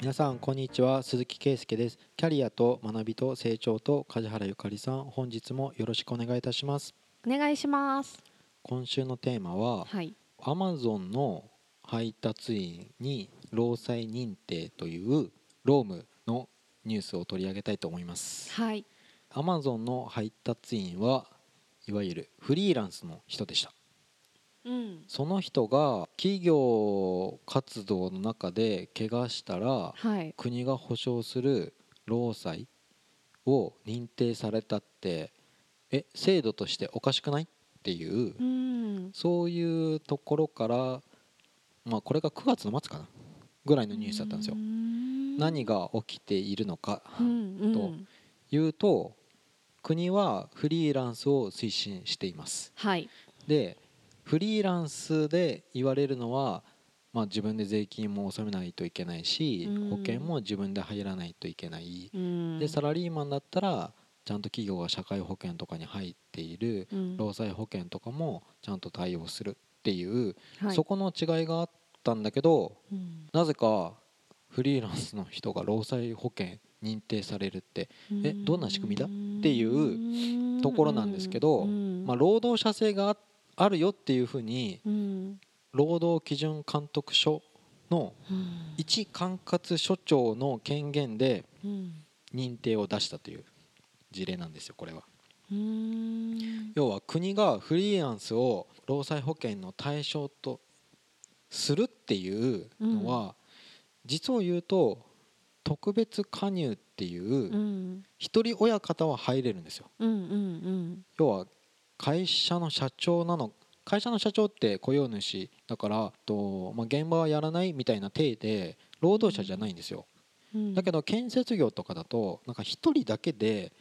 皆さんこんにちは。鈴木圭介です。キャリアと学びと成長と梶原ゆかりさん本日もよろしくお願いいたします。お願いします。今週のテーマははい。Amazon の配達員に労災認定というロームのニュースを取り上げたいと思います。はい。Amazon の配達員はいわゆるフリーランスの人でしたうん。その人が企業活動の中で怪我したらはい。国が保障する労災を認定されたってえ制度としておかしくないっていううん。そういうところからまあこれが9月の末かなぐらいのニュースだったんですよ。う。ん。何が起きているのかうんうん。というと国はフリーランスを推進しています。はい。でフリーランスで言われるのは、まあ、自分で税金も納めないといけないし、うん。保険も自分で入らないといけない、うん。でサラリーマンだったらちゃんと企業が社会保険とかに入っているうん。労災保険とかもちゃんと対応するっていう、はい。そこの違いがあったんだけどうん。なぜかフリーランスの人が労災保険認定されるってえどんな仕組みだっていうところなんですけどうん。まあ、労働者性がああるよっていうふうにうん。労働基準監督署のうん。一管轄署長の権限でうん。認定を出したという事例なんですよこれは。うん。要は国がフリーランスを労災保険の対象とするっていうのは、実を言うと特別加入っていううん。一人親方は入れるんですよ。要は会社の社長なの会社の社長って雇用主だからと、まあ、現場はやらないみたいな体で労働者じゃないんですよ。うん。だけど建設業とかだとなんか一人だけで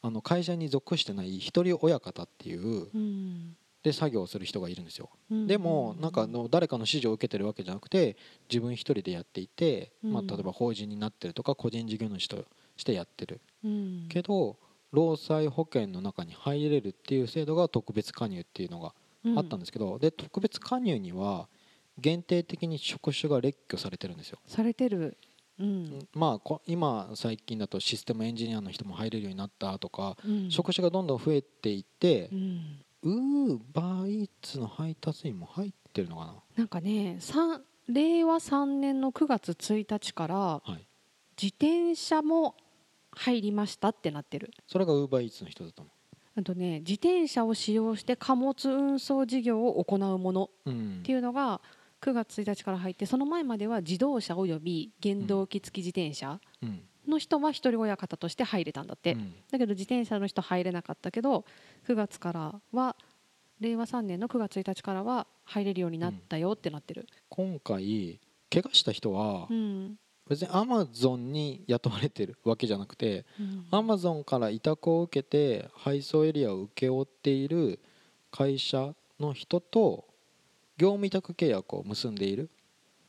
あの会社に属してない一人親方っていううん。で作業をする人がいるんですよ。うん。でもなんかあの誰かの指示を受けてるわけじゃなくて自分一人でやっていて、まあ、うん例えば法人になってるとか個人事業主としてやってる。うん。けど労災保険の中に入れるっていう制度が特別加入っていうのがあったんですけど、で特別加入には限定的に職種が列挙されてるんですよ。されてる。うん。まあこ今最近だとシステムエンジニアの人も入れるようになったとか、うん。職種がどんどん増えていってう、ん。ウーバーイーツの配達員も入ってるのかな？なんかね令和3年の9月1日からはい、自転車も入りましたってなってる。それがウーバーイーツの人だと思あとね自転車を使用して貨物運送事業を行うものう。うん。っていうのが9月1日から入ってその前までは自動車および原動機付き自転車うん。の人は一人親方として入れたんだって、うん。だけど自転車の人入れなかったけど9月からは令和3年の9月1日からは入れるようになったよってなってる、今回怪我した人はうん別にアマゾンに雇われてるわけじゃなくてうん。アマゾンから委託を受けて配送エリアを請け負っている会社の人と業務委託契約を結んでいる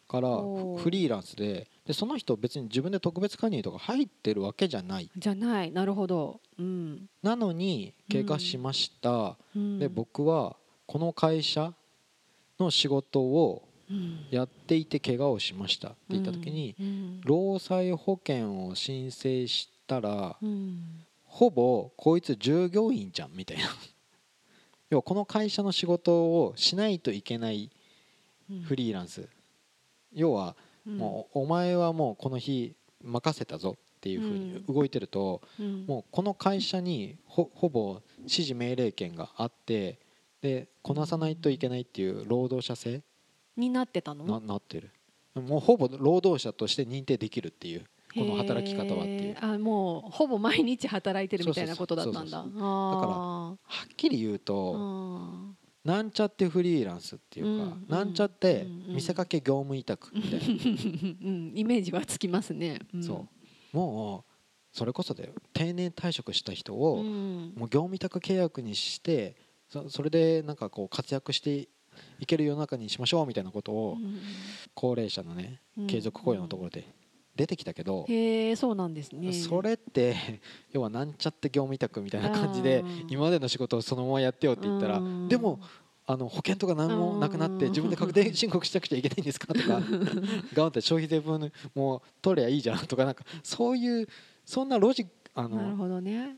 からフリーランスで。でその人別に自分で特別加入とか入ってるわけじゃない。じゃない。なるほど、うん。なのに怪我しました、うん、で僕はこの会社の仕事をうんやっていて怪我をしました。って言った時に、うん。労災保険を申請したらうん。ほぼこいつ従業員じゃんみたいな。要はこの会社の仕事をしないといけないうん。フリーランス。要はもうお前はもうこの日任せたぞっていうふうに動いてるとうん。もうこの会社にほほぼ指示命令権があってでこなさないといけないっていう労働者性になってたの？ななってる。もうほぼ労働者として認定できるっていうこの働き方はっていう。あもうほぼ毎日働いてるみたいなことだったんだ。そうそうそう。あはっきり言うーとあなんちゃってフリーランスっていうか、うんなんちゃって見せかけ業務委託みたいな、ー うんイメージはつきますね、ん。そう。もうそれこそだよ。定年退職した人を、うん。もう業務委託契約にしてそそれでなんかこう活躍していける世の中にしましょうみたいなことをうん高齢者のねうん継続雇用のところで出てきたけど、へえそうなんですね。それって 要はなんちゃって業務委託みたいな感じで今までの仕事をそのままやってよって言ったらうん。でもあの保険とか何もなくなって自分で確定申告しなくちゃいけないんですかとか 頑張って消費税分もう取りゃいいじゃんとかなんかそういうそんなロジあの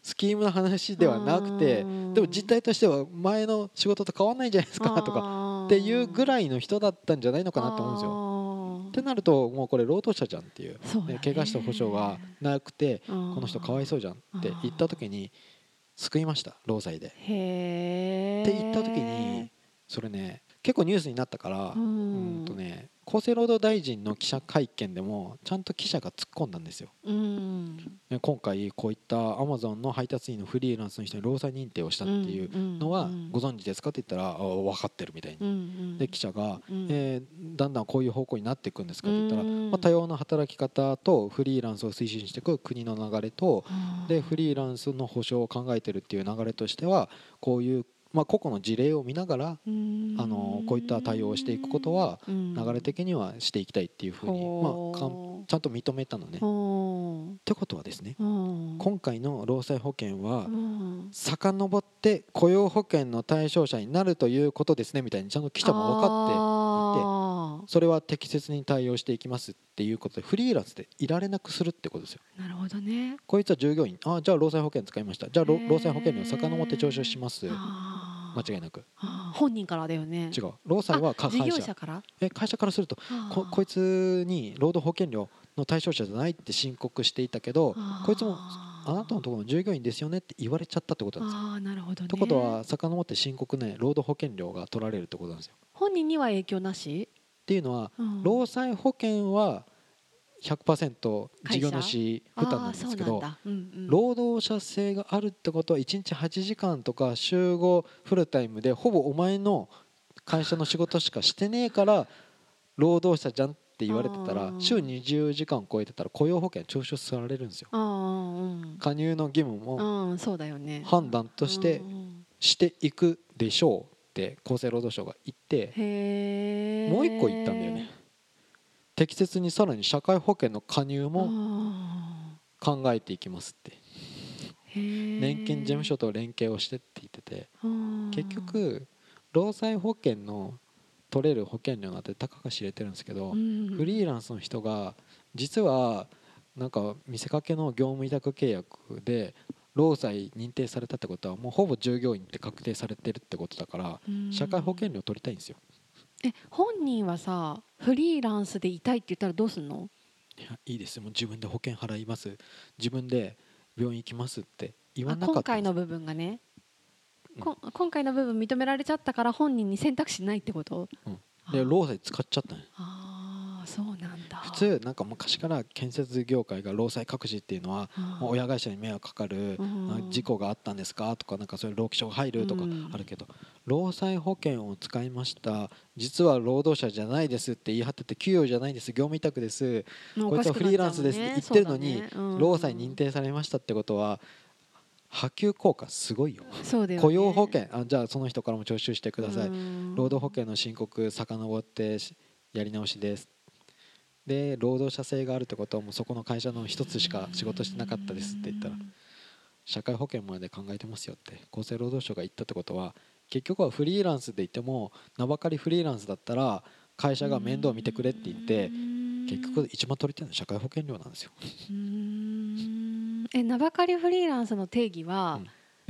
スキームの話ではなくてうん。でも実態としては前の仕事と変わんないじゃないですかとかっていうぐいらいの人だったんじゃないのかなと思うんですよ。よってなるともうこれ労働者じゃんっていうねね。怪我した保証がなくてここの人かわいそうじゃんって言った時に救いました労災で。って言った時にそれね結構ニュースになったからううんんとね厚生労働大臣の記者会見でもちゃんと記者が突っ込んだんですよ。うん。ね今回こういったアマゾンの配達員のフリーランスの人に労災認定をしたっていうのはご存知ですかって言ったらあ分かってるみたいに。で記者が、うん。えーだんだんこういう方向になっていくんですかって言ったら、うん。まあ、多様な働き方とフリーランスを推進していく国の流れとでフリーランスの保障を考えてるっていう流れとしてはこういう、まあ、個々の事例を見ながらあのこういった対応をしていくことは流れ的にはしていきたいっていうふうに、まあ、かんちゃんと認めたのね。ってことはですね今回の労災保険は遡って雇用保険の対象者になるということですねみたいにちゃんと記者も分かってかそれは適切に対応していきますっていうことでフリーランスでいられなくするってことですよ。なるほどね。こいつは従業員あじゃあ労災保険使いました。じゃあ労災保険料遡って徴収します間違いなく。本人からだよね。違う。労災は会社。業者から？え会社からするとここいつに労働保険料の対象者じゃないって申告していたけどこいつもあなたのところの従業員ですよねって言われちゃったってことなんですよ。ああなるほどね。ってことは遡って申告ね労働保険料が取られるってことなんですよ。本人には影響なし？っていうのはうん。労災保険は100%事業主負担なんですけどうなんだ。うんうん。労働者性があるってことは1日8時間とか週5フルタイムでほぼお前の会社の仕事しかしてねえから労働者じゃんって言われてたら週20時間超えてたら雇用保険徴収されるんですよ。あー加入の義務も判断としてうんうん。していくでしょうって厚生労働省が言ってもう一個言ったんだよね。適切にさらに社会保険の加入もあ考えていきますって。年金事務所と連携をしてって言ってて。結局労災保険の取れる保険料なんてたかが知れてるんですけどうん。フリーランスの人が実はなんか見せかけの業務委託契約で労災認定されたってことはもうほぼ従業員って確定されてるってことだからうん。社会保険料取りたいんですよ。え本人はさフリーランスでいたいって言ったらどうすんの？いやいいです。よもう自分で保険払います。自分で病院行きますって言わあなかった今回の部分がね、うん。こ今回の部分認められちゃったから本人に選択肢ないってこと、うん。あで労災使っちゃったのよ。あーそうなんだ。普通なんか昔から建設業界が労災隠しっていうのはう親会社に迷惑かかるうん。あ事故があったんですかとかなんかそういう労基署が入るとかうん。あるけど労災保険を使いました。実は労働者じゃないですって言い張ってて給与じゃないです業務委託です。こいつはフリーランスですって言ってるのに労災認定定されましたってことは波及効果すごいよね。雇用保険。あじゃあその人からも徴収してください。うん。労働保険の申告遡ってしやり直しですで労働者性があるってことはもうそこの会社の一つしか仕事してなかったですって言ったら社会保険まで考えてますよって厚生労働省が言ったってことは結局はフリーランスでいても名ばかりフリーランスだったら会社が面倒見てくれって言って結局一番取りたいのは社会保険料なんですよ。うん。え名ばかりフリーランスの定義は、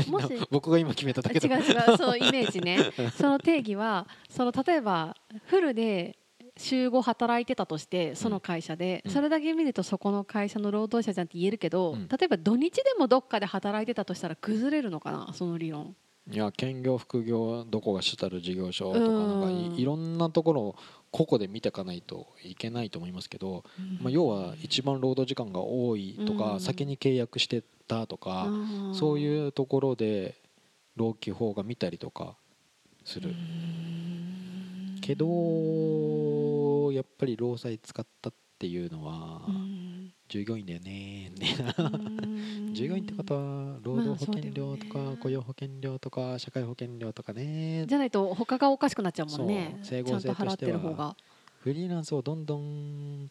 もし 僕が今決めただけだ。違う違うそうイメージね。その定義はその例えばフルで週5働いてたとしてその会社で、うん。それだけ見るとそこの会社の労働者じゃんって言えるけど、うん。例えば土日でもどっかで働いてたとしたら崩れるのかなその理論。いや兼業副業どこが主たる事業所とかうん。なんかいいろんなところを個々で見ていかないといけないと思いますけど、まあ、要は一番労働時間が多いとか、うん。先に契約してたとか、そうういうところで労基法が見たりとかする、ん。けどやっぱり労災使ったっていうのはうん。従業員だよね従業員ってことは労働保険料とか雇用保険料とか社会保険料とかね。じゃないと他がおかしくなっちゃうもんね。整ちゃんと払っ合性としては。フリーランスをどんどん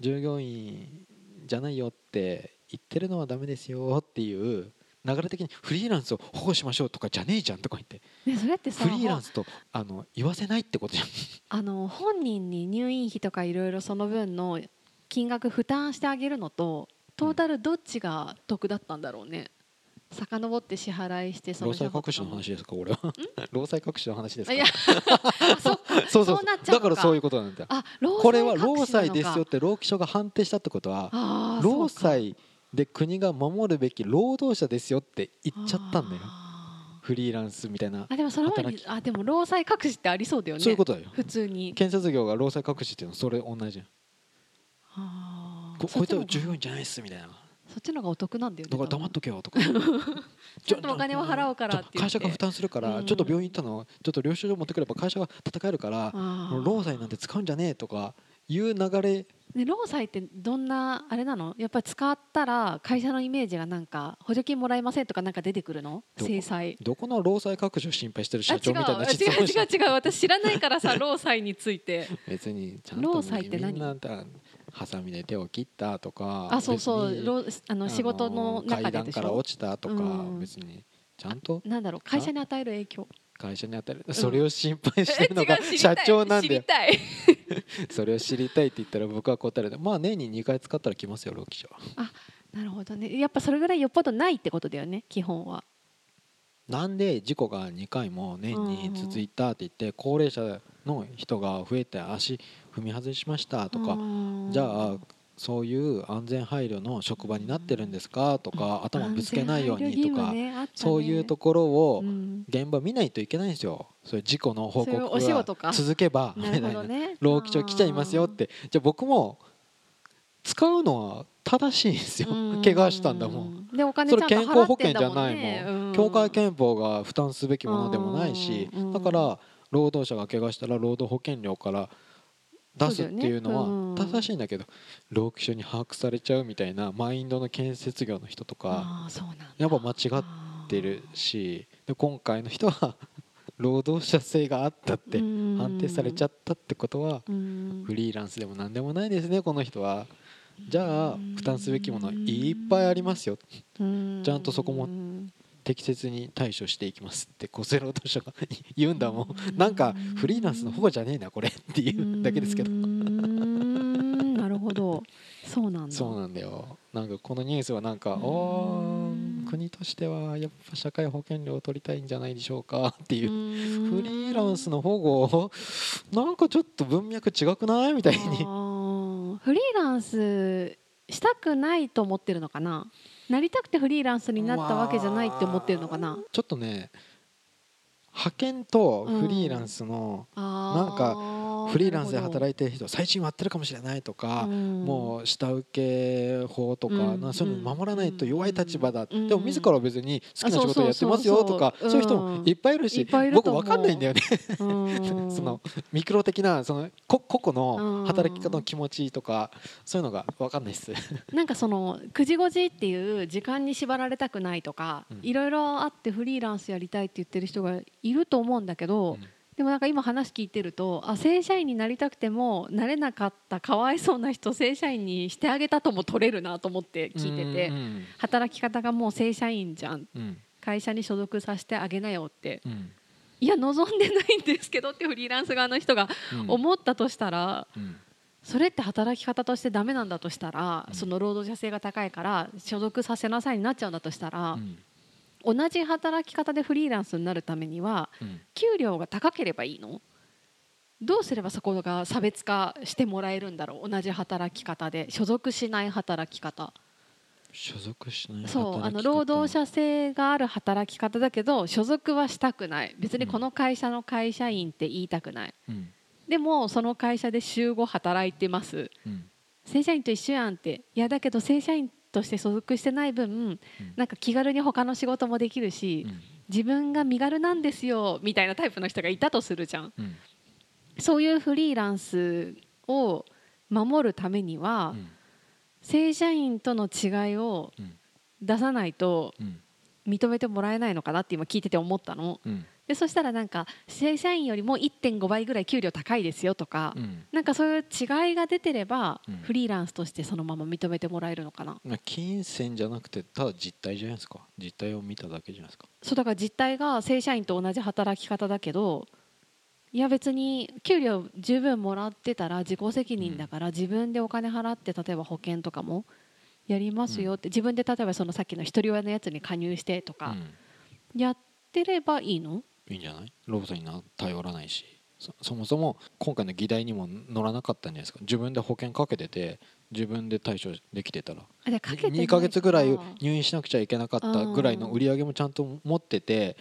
従業員じゃないよって言ってるのはダメですよっていう流れ的にフリーランスを保護しましょうとかじゃねえじゃんとか言って。ねそれってさフリーランスとあの言わせないってことじゃん。あの本人に入院費とかいろいろその分の金額負担してあげるのとトータルどっちが得だったんだろうね。遡って支払いしてその労災隠しの話ですか俺は。労災隠しの話ですか？いやあ そうそう。だからそういうことなんだこれは労災ですよって労基署が判定したってことは労そうか。災で国が守るべき労働者ですよって言っちゃったんだよ。あフリーランスみたいなーあでもその前にあでも労災隠しってありそうだよね。そういうことだよ。普通に。建設業が労災隠しっていうのはそれ同じじゃん。あー。ここいつは従業員じゃないっすみたいな。そっちの方がお得なんだよねだから黙っとけよとか。ちょっとお金を払うから会社が負担するからうん。ちょっと病院行ったのちょっと領収書持ってくれば会社が戦えるから労災なんて使うんじゃねえとかいう流れ。ね、労災ってどんなあれなの？やっぱり使ったら会社のイメージがなんか補助金もらえませんとかなんか出てくるの？制裁。どこの労災隠しを心配してる社長みたいな違う違う違う。私知らないからさ 労災について。別にちゃんと労災って何ハサミで手を切ったとかあそうそう。あの仕事の中ででしょ？から落ちたとかうん。別にちゃんとなんだろう。会社に与える影響？会社に与える。それを心配してるのえが社長なんだよ。知りたい それを知りたいって言ったら僕は答えるまあ年に2回使ったら来ますよ労基署なるほどね。やっぱそれぐらいよっぽどないってことだよね基本は。なんで事故が2回も年に続いたって言って高齢者の人が増えて足踏み外しましたとかじゃあそういう安全配慮の職場になってるんですか？とか頭ぶつけないようにとかそういうところを現場見ないといけないんですよ。そういう事故の報告が続けばみなたいなるほどね。労基署来ちゃいますよって。じゃあ僕も使うのは正しいんですよ。怪我したんだもん。でお金それ健康保険じゃないもん。協会憲法が負担すべきものでもないし、うん。だから労働者が怪我したら労働保険料から出すっていうのは正しいんだけど労基署に把握されちゃうみたいなマインドの建設業の人とかやっぱ間違ってるしで今回の人は 労働者性があったって判定されちゃったってことはうんフリーランスでも何でもないですねこの人は。じゃあ負担すべきものいっぱいありますよ。うん。ちゃんとそこも適切に対処していきますって厚生労働省が言うんだもん。なんかフリーランスの保護じゃねえなこれっていうだけですけど。なるほど。そうなんだ。そうなんだよ。なんかこのニュースはなんかうん。おー国としてはやっぱ社会保険料を取りたいんじゃないでしょうかっていう。フフリーランスの保護なんかちょっと文脈違くないみたいに。フリーランスしたくないと思ってるのかな？なりたくてフリーランスになったわけじゃないって思ってるのかな。ちょっとね派遣とフリーランスのなんかフリーランスで働いいてる人最近割ってるかもしれないとか、ももう下請け法とか、うん。なそういうの守らないと弱い立場だ、うん。でも自らは別に好きな仕事やってますよとかあそういう人もいっぱいいるし、僕と思う。わかんないんだよね。そ そのミクロ的なその個個々うん。の働き方の気持ちとかそういうのがわかんないっす。なんかその9時5時っていう時間に縛られたくないとかうん。いろいろあってフリーランスやりたいって言ってる人がいると思うんだけど、うん。でもなんか今話聞いてるとあ正社員になりたくてもなれなかったかわいそうな人正社員にしてあげたとも取れるなと思って聞いてて、うん働き方がもう正社員じゃん。うん。会社に所属させてあげなよって。うん。いや望んでないんですけどってフリーランス側の人がうん。思ったとしたら、うんそれって働き方としてダメなんだとしたら、うんその労働者性が高いから所属させなさいになっちゃうんだとしたらう、ん同じ働き方でフリーランスになるためにはうん。給料が高ければいいの？どうすればそこが差別化してもらえるんだろう？同じ働き方で。所属しない働き方。所属しないそうあの労働者性がある働き方だけど所属はしたくない。別にこの会社の会社員って言いたくない。うん。でもその会社で週5働いてます。うん。正社員と一緒やんって。いやだけど正社員として所属してない分なんか気軽に他の仕事もできるしうん。自分が身軽なんですよみたいなタイプの人がいたとするじゃん。うん。そういうフリーランスを守るためにはうん。正社員との違いをうん。出さないとうん。認めてもらえないのかなって今聞いてて思ったの。うんでそしたらなんか正社員よりも1.5倍ぐらい給料高いですよとか、うん。なんかそういう違いが出てれば、うん。フリーランスとしてそのまま認めてもらえるのかな。まあ金銭じゃなくてただ実態じゃないですか。実態を見ただけじゃないですか。そうだから実態が正社員と同じ働き方だけどいや別に給料十分もらってたら自己責任だから自分でお金払って例えば保険とかもやりますよって自分で例えばそのさっきの一人親のやつに加入してとかうん。やってればいいの？いいんじゃない？ロボットにな頼らないし。そそもそも今回の議題にも乗らなかったんじゃないですか？自分で保険かけてて自分で対処できてたら。あじゃあかけてない2ヶ月ぐらいか入院しなくちゃいけなかったぐらいの売り上げもちゃんと持ってて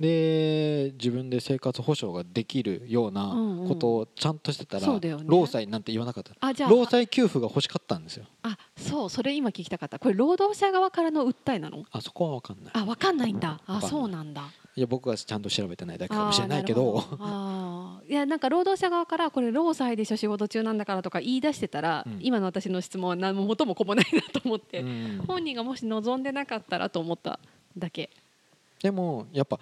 で自分で生活保障ができるようなうんうん。ことをちゃんとしてたら、そうだよね。労災なんて言わなかった。あじゃあ労災給付が欲しかったんですよ。あそうそれ今聞きたかった。これ労働者側からの訴えなの？あそこは分かんない。あ分かんないんだ。あわかんない。そうなんだ。いや僕はちゃんと調べてないだけかもしれないけど。ああー。いやなんか労働者側からこれ労災でしょ仕事中なんだからとか言い出してたら、うん。今の私の質問は何も元も子もないなと思って、うん。本人がもし望んでなかったらと思っただけ。でもやっぱ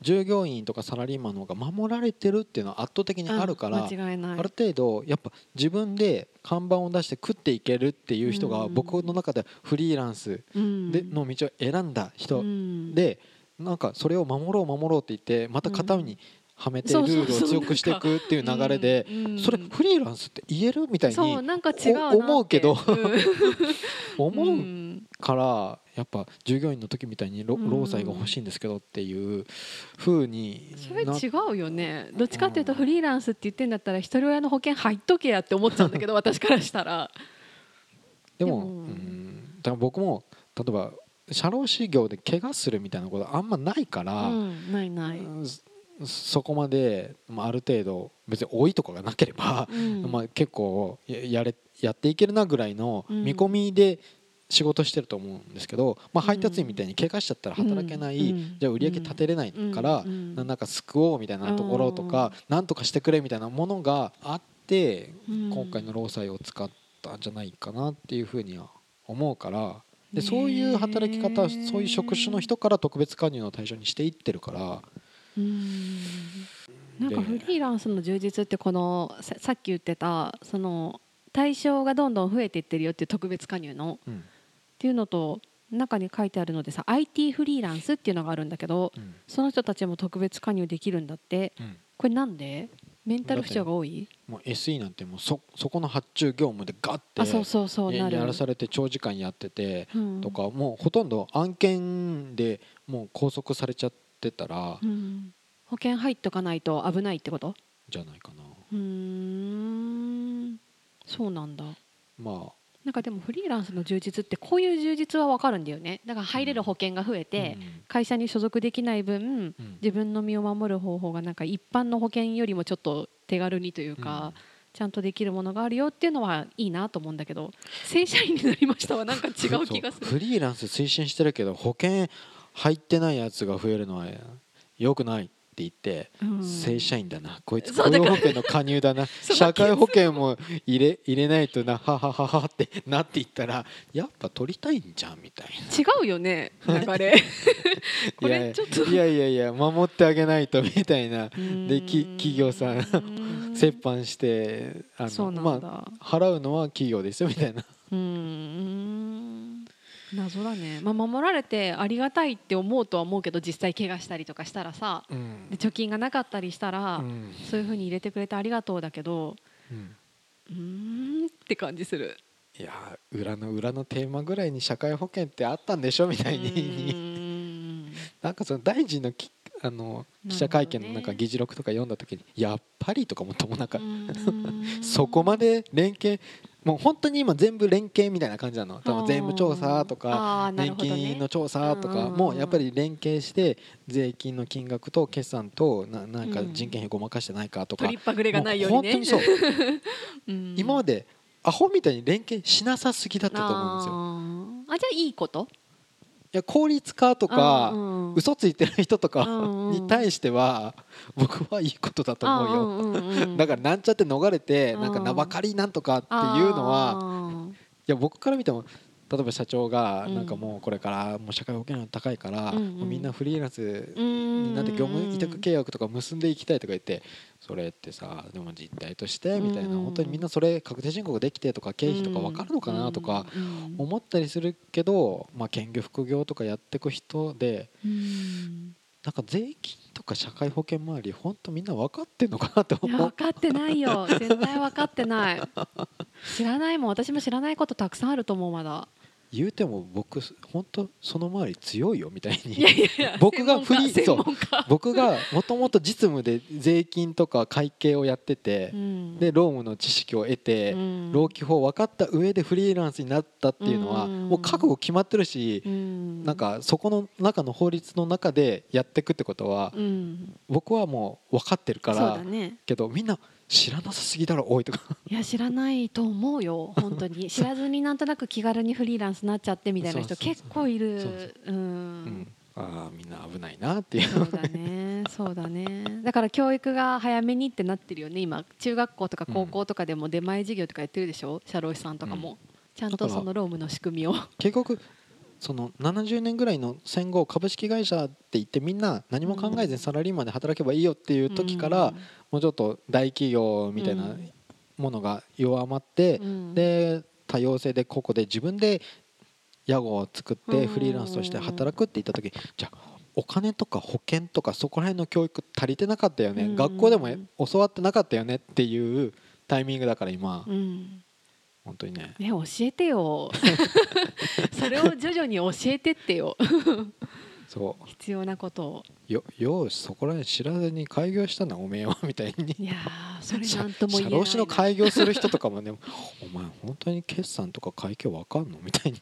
従業員とかサラリーマンの方が守られてるっていうのは圧倒的にあるから、ある程度やっぱ自分で看板を出して食っていけるっていう人がうん。僕の中ではフリーランスうん。での道を選んだ人。うん。でなんかそれを守ろう守ろうって言ってまた型にはめてルールを強くしていくっていう流れでそれフリーランスって言えるみたいに思うけど。うん。思ううん。からやっぱ従業員の時みたいに労災が欲しいんですけどっていう風になそれ違うよね。どっちかっていうとフリーランスって言ってんだったら一人親の保険入っとけやって思っちゃうんだけど私からしたら。でもでも。うん。だから僕も例えば社労士業で怪我するみたいなことあんまないから、うんないない、うんそそこまで、まあ、ある程度別に多いとかがなければ、うん。まあ、結構ややれやっていけるなぐらいのうん。見込みで仕事してると思うんですけど、まあ、配達員みたいに怪我しちゃったら働けない、うん。じゃあ売り上げ立てれないから、うん。ななんか救おうみたいなところとか、なんとかしてくれみたいなものがあって、うん。今回の労災を使ったんじゃないかなっていうふうには思うからでそういう働き方そういう職種の人から特別加入の対象にしていってるから。うん。なんかでフリーランスの充実ってこのささっき言ってたその対象がどんどん増えていってるよっていう特別加入のうんっていうのと中に書いてあるのでさ IT フリーランスっていうのがあるんだけどうん。その人たちも特別加入できるんだって。うん。これなんで？メンタル不調が多い？もう SE なんてもうそそこの発注業務でガッてあそうそうそうやらされて長時間やっててうん。とかもうほとんど案件でもう拘束されちゃってたらうん。保険入っとかないと危ないってこと？じゃないかな。うーん。そうなんだ。まなんかでもフリーランスの充実ってこういう充実は分かるんだよね。だから入れる保険が増えあて、会社に所属できない分自分の身を守る方法がなんか一般の保険よりもちょっと手軽にというか、ちゃんとできるものがあるよっていうのはいいなと思うんだけど正社員になりましたはなんか違う気がする。フリーランス推進してるけど保険入ってないやつが増えるのは良くないって言って、うん。正社員だな。こいつ雇用保険の加入だな。社会保険も入れ入れないとな。ははははって なっていったらやっぱ取りたいんじゃんみたい違うよね流れ。これちょっと。やいやいやいや守ってあげないとみたいな。できうん企業さん折半してあのまあ払うのは企業ですよみたいな。うーん謎だね、まあ、守られてありがたいって思うとは思うけど実際怪我したりとかしたらさうん。で貯金がなかったりしたら、うん。そういうふうに入れてくれてありがとうだけどうん。うーんって感じする。いや裏の裏のテーマぐらいに社会保険ってあったんでしょみたいに。ん。なんかその大臣のきあの記者会見のなんか議事録とか読んだ時にやっぱりとか思った。もんなん。か そこまで連携もう本当に今全部連携みたいな感じなの。多分税務調査とか年金の調査とかうんもやっぱり連携して税金の金額と決算とななんかうん人件費ごまかしてないかとか。取りっぱぐれがないようにね。もう本当にそう。うん。今までアホみたいに連携しなさすぎだったと思うんですよ。あじゃあいいこと？いや効率化とかうんうん。嘘ついてる人とかに対しては僕はいいことだと思うよ。うんうんうんだからなんちゃって逃れてうんなん。か名ばかりなんとかっていうのはいや僕から見ても例えば社長がうん。なんかもうこれからもう社会保険料高いから、みんなフリーランスにになって業務委託契約とか結んでいきたいとか言ってそれってさでも実態としてみたいな本当にみんなそれ確定申告できてとか経費とか分かるのかなとかうん思ったりするけど、まあ、兼業副業とかやってく人でうん。なんか税金とか社会保険周り本当みんな分かってんのかなっていや思う分かってないよ。絶対分かってない。知らないもん。私も知らないことたくさんあると思うまだ言うても僕本当その周り強いよみたいに。僕がフリー専門家専門家。僕がもともと実務で税金とか会計をやってて、うん。で労務の知識を得て、うん。労基法分かった上でフリーランスになったっていうのは、うん。もう覚悟決まってるし、うん。なんかそこの中の法律の中でやっていくってことは、うん。僕はもう分かってるかそうらけどみんな知らなさすぎだろ多いとか。いや知らないと思うよ本当に。知らずになんとなく気軽にフリーランスになっちゃってみたいな人結構いる。ああみんな危ないなっていう。そうだねそうだね。だから教育が早めにってなってるよね今。中学校とか高校とかでも出前授業とかやってるでしょ社労士さんとかも、うん。ちゃんとその労務の仕組みを。結局その70年ぐらいの戦後株式会社って言ってみんな何も考えずにサラリーマンで働けばいいよっていう時から、もうちょっと大企業みたいなものが弱まって、うん。で多様性で個々で自分で屋号を作っうん。てフリーランスとして働くって言った時じゃあお金とか保険とかそこら辺の教育足りてなかったよね、うん。学校でも教わってなかったよねっていうタイミングだから今、うん本当にね。ね教えてよ。それを徐々に教えてってよ。そう。必要なことを。よよしそこら辺知らずに開業したなおめえはみたいに。いやーそれ社なんとも言えないな。社労士の開業する人とかもね お前本当に決算とか会計わかんの？みたいに。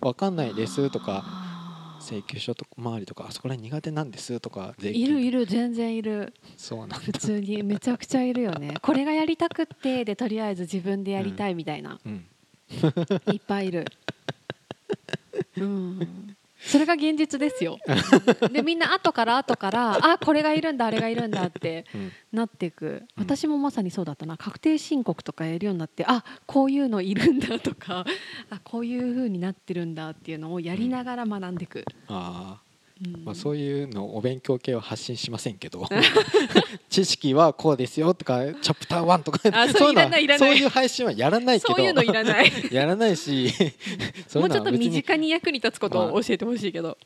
わかんないですとか請求書とか周りとかあそこら辺苦手なんですとか税いるいるる全然いる。そうなん普通にめちゃくちゃいるよね。これがやりたくってでとりあえず自分でやりたいみたいな、うん。いっぱいいる。うんそれが現実ですよ。でみんな後から後からあこれがいるんだあれがいるんだってうんなっていく。うん私もまさにそうだったな。確定申告とかやるようになってあこういうのいるんだとかあこういう風になってるんだっていうのをやりながら学んでいく、ああうんまあそういうのお勉強系は発信しませんけど。知識はこうですよとかチャプター1とか。あそういう配信はやらないけど。そういうのいらない。やらないし。もうちょっと身に近に役に立つことを教えてほしいけど、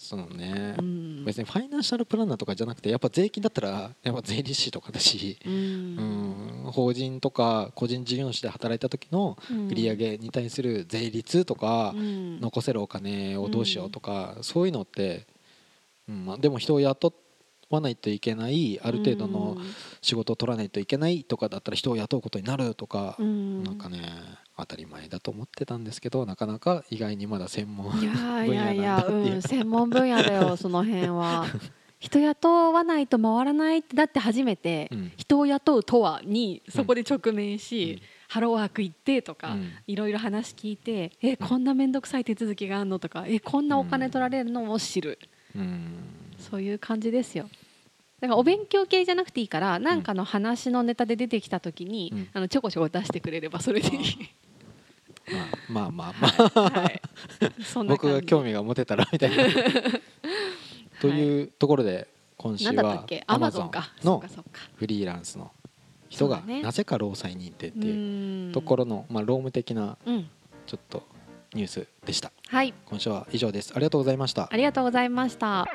そうね。うん。別にファイナンシャルプランナーとかじゃなくてやっぱ税金だったらやっぱ税理士とかだし、ううん。ん、法人とか個人事業主で働いた時のうん。売上に対する税率とか、うん。残せるお金をどうしようとか、そういうのって、うんまあ、でも人を雇わないといけないある程度の仕事を取らないといけないとかだったら人を雇うことになるとか、うん。なんかね当たり前だと思ってたんですけどなかなか意外にまだ専門いやい分野やいやなんだっていう。うん、専門分野だよその辺は。人雇わないと回らないってだって初めてうん。人を雇うとはにそこで直面し、うん。ハローワーク行ってとか、うん。いろいろ話聞いてえこんな面倒くさい手続きがあるのとかえこんなお金取られるのを知る、うん。そういう感じですよ。だからお勉強系じゃなくていいから何かの話のネタで出てきた時に、うん。あのちょこちょこ出してくれればそれでいい、まあまあまあまあ、はい、そんな僕が興味が持てたらみたい。な。とい。うところで今週はアマゾンのフリーランスの人がなぜか労災認定ってい。うところのまあ労務的なちょっとニュースでした。はい。今週は以上です。ありがとうござい。ました。ありがとうござい。ました。